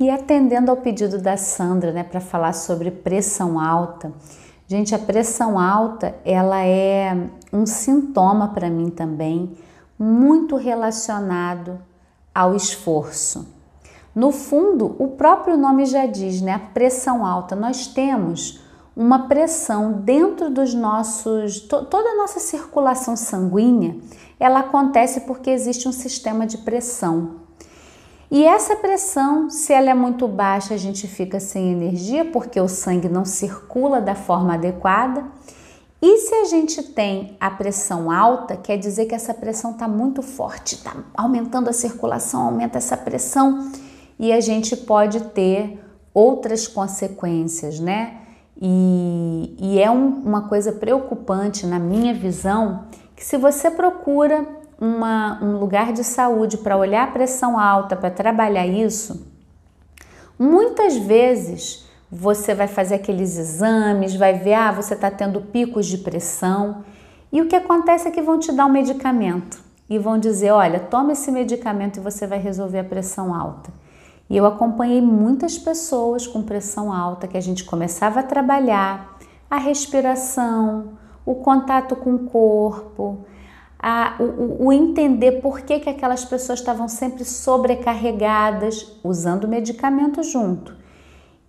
E atendendo ao pedido da Sandra, né, para falar sobre pressão alta. Gente, a pressão alta, ela é um sintoma para mim também, muito relacionado ao esforço. No fundo, o próprio nome já diz, né? A pressão alta. Nós temos uma pressão dentro dos nossos, to, toda a nossa circulação sanguínea, ela acontece porque existe um sistema de pressão. E essa pressão, se ela é muito baixa, a gente fica sem energia porque o sangue não circula da forma adequada. E se a gente tem a pressão alta, quer dizer que essa pressão está muito forte, está aumentando a circulação, aumenta essa pressão e a gente pode ter outras consequências, né? E, e é um, uma coisa preocupante na minha visão que se você procura uma, um lugar de saúde para olhar a pressão alta, para trabalhar isso, muitas vezes você vai fazer aqueles exames, vai ver, ah, você está tendo picos de pressão. E o que acontece é que vão te dar um medicamento e vão dizer: olha, toma esse medicamento e você vai resolver a pressão alta. E eu acompanhei muitas pessoas com pressão alta que a gente começava a trabalhar a respiração, o contato com o corpo, a, o, o, entender por que, que aquelas pessoas estavam sempre sobrecarregadas, usando medicamento junto.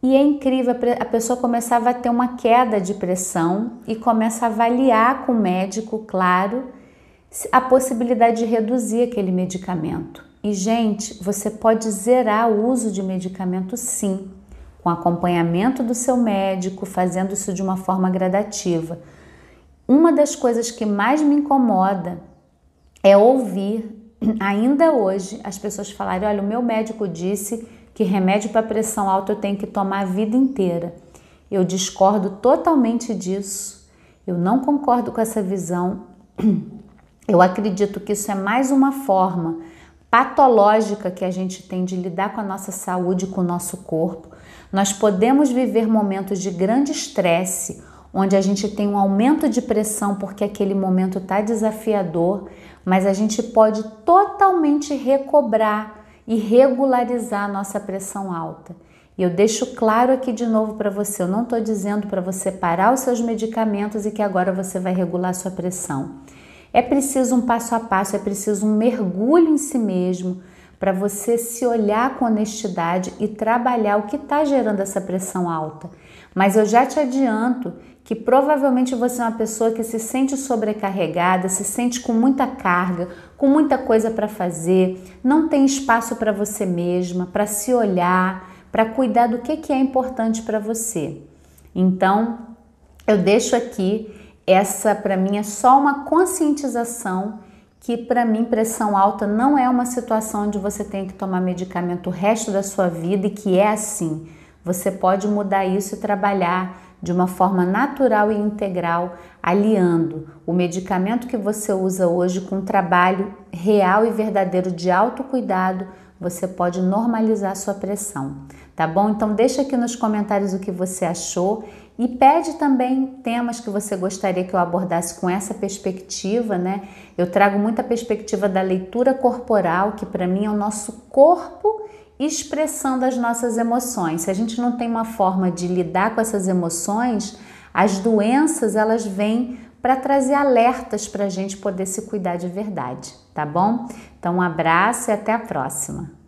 E é incrível, a pessoa começava a ter uma queda de pressão e começa a avaliar com o médico, claro, a possibilidade de reduzir aquele medicamento. E, gente, você pode zerar o uso de medicamento sim, com acompanhamento do seu médico, fazendo isso de uma forma gradativa. Uma das coisas que mais me incomoda é ouvir, ainda hoje, as pessoas falarem: olha, o meu médico disse que remédio para pressão alta eu tenho que tomar a vida inteira. Eu discordo totalmente disso. Eu não concordo com essa visão. Eu acredito que isso é mais uma forma patológica que a gente tem de lidar com a nossa saúde, com o nosso corpo. Nós podemos viver momentos de grande estresse onde a gente tem um aumento de pressão porque aquele momento está desafiador, mas a gente pode totalmente recobrar e regularizar a nossa pressão alta. E eu deixo claro aqui de novo para você, eu não estou dizendo para você parar os seus medicamentos e que agora você vai regular sua pressão. É preciso um passo a passo, é preciso um mergulho em si mesmo para você se olhar com honestidade e trabalhar o que está gerando essa pressão alta. Mas eu já te adianto que provavelmente você é uma pessoa que se sente sobrecarregada, se sente com muita carga, com muita coisa para fazer, não tem espaço para você mesma, para se olhar, para cuidar do que, que é importante para você. Então, eu deixo aqui essa para mim é só uma conscientização que para mim pressão alta não é uma situação onde você tem que tomar medicamento o resto da sua vida e que é assim. Você pode mudar isso e trabalhar de uma forma natural e integral, aliando o medicamento que você usa hoje com um trabalho real e verdadeiro de autocuidado, você pode normalizar sua pressão, tá bom? Então deixa aqui nos comentários o que você achou e pede também temas que você gostaria que eu abordasse com essa perspectiva, né? Eu trago muita perspectiva da leitura corporal, que para mim é o nosso corpo expressando as nossas emoções. Se a gente não tem uma forma de lidar com essas emoções, as doenças elas vêm para trazer alertas para a gente poder se cuidar de verdade, tá bom? Então, um abraço e até a próxima.